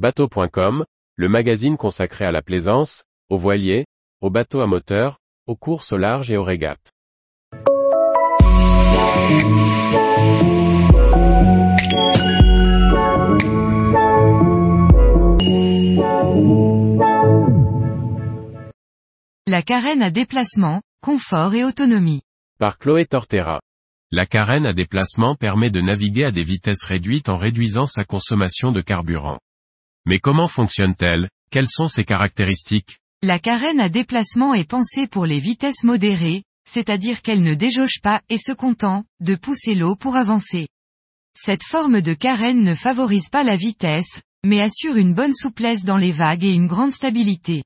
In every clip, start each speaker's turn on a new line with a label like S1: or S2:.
S1: Bateau.com, le magazine consacré à la plaisance, aux voiliers, aux bateaux à moteur, aux courses au large et aux régates.
S2: La carène à déplacement, confort et autonomie.
S1: Par Chloé Tortera. La carène à déplacement permet de naviguer à des vitesses réduites en réduisant sa consommation de carburant. Mais comment fonctionne-t-elle Quelles sont ses caractéristiques?
S2: La carène à déplacement est pensée pour les vitesses modérées, c'est-à-dire qu'elle ne déjauge pas et se content de pousser l'eau pour avancer. Cette forme de carène ne favorise pas la vitesse, mais assure une bonne souplesse dans les vagues et une grande stabilité.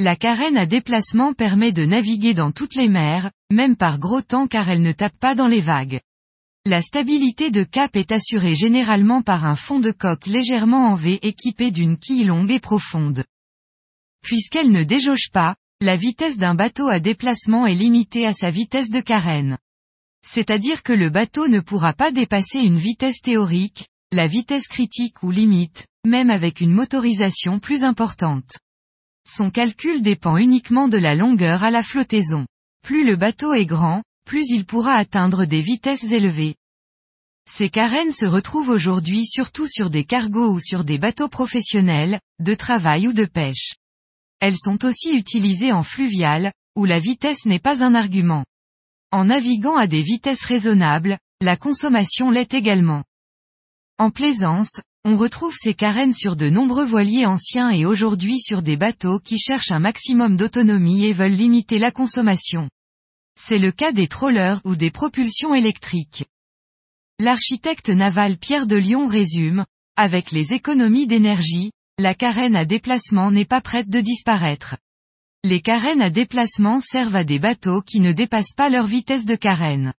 S2: La carène à déplacement permet de naviguer dans toutes les mers, même par gros temps car elle ne tape pas dans les vagues. La stabilité de cap est assurée généralement par un fond de coque légèrement en V équipé d'une quille longue et profonde. Puisqu'elle ne déjauge pas, la vitesse d'un bateau à déplacement est limitée à sa vitesse de carène. C'est-à-dire que le bateau ne pourra pas dépasser une vitesse théorique, la vitesse critique ou limite, même avec une motorisation plus importante. Son calcul dépend uniquement de la longueur à la flottaison. Plus le bateau est grand, plus il pourra atteindre des vitesses élevées. Ces carènes se retrouvent aujourd'hui surtout sur des cargos ou sur des bateaux professionnels, de travail ou de pêche. Elles sont aussi utilisées en fluvial, où la vitesse n'est pas un argument. En naviguant à des vitesses raisonnables, la consommation l'est également. En plaisance, on retrouve ces carènes sur de nombreux voiliers anciens et aujourd'hui sur des bateaux qui cherchent un maximum d'autonomie et veulent limiter la consommation. C'est le cas des trawlers ou des propulsions électriques. L'architecte naval Pierre de Lyon résume, avec les économies d'énergie, la carène à déplacement n'est pas prête de disparaître. Les carènes à déplacement servent à des bateaux qui ne dépassent pas leur vitesse de carène.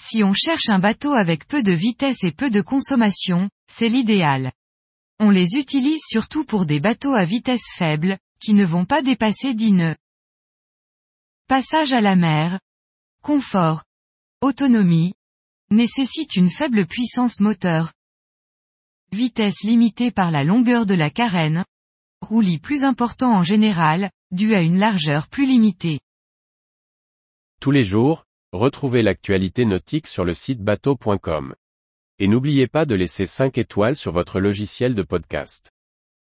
S2: Si on cherche un bateau avec peu de vitesse et peu de consommation, c'est l'idéal. On les utilise surtout pour des bateaux à vitesse faible, qui ne vont pas dépasser 10 nœuds. Passage à la mer. Confort. Autonomie. Nécessite une faible puissance moteur. Vitesse limitée par la longueur de la carène. Roulis plus important en général, dû à une largeur plus limitée.
S1: Tous les jours, Retrouvez l'actualité nautique sur le site bateau.com. Et n'oubliez pas de laisser 5 étoiles sur votre logiciel de podcast.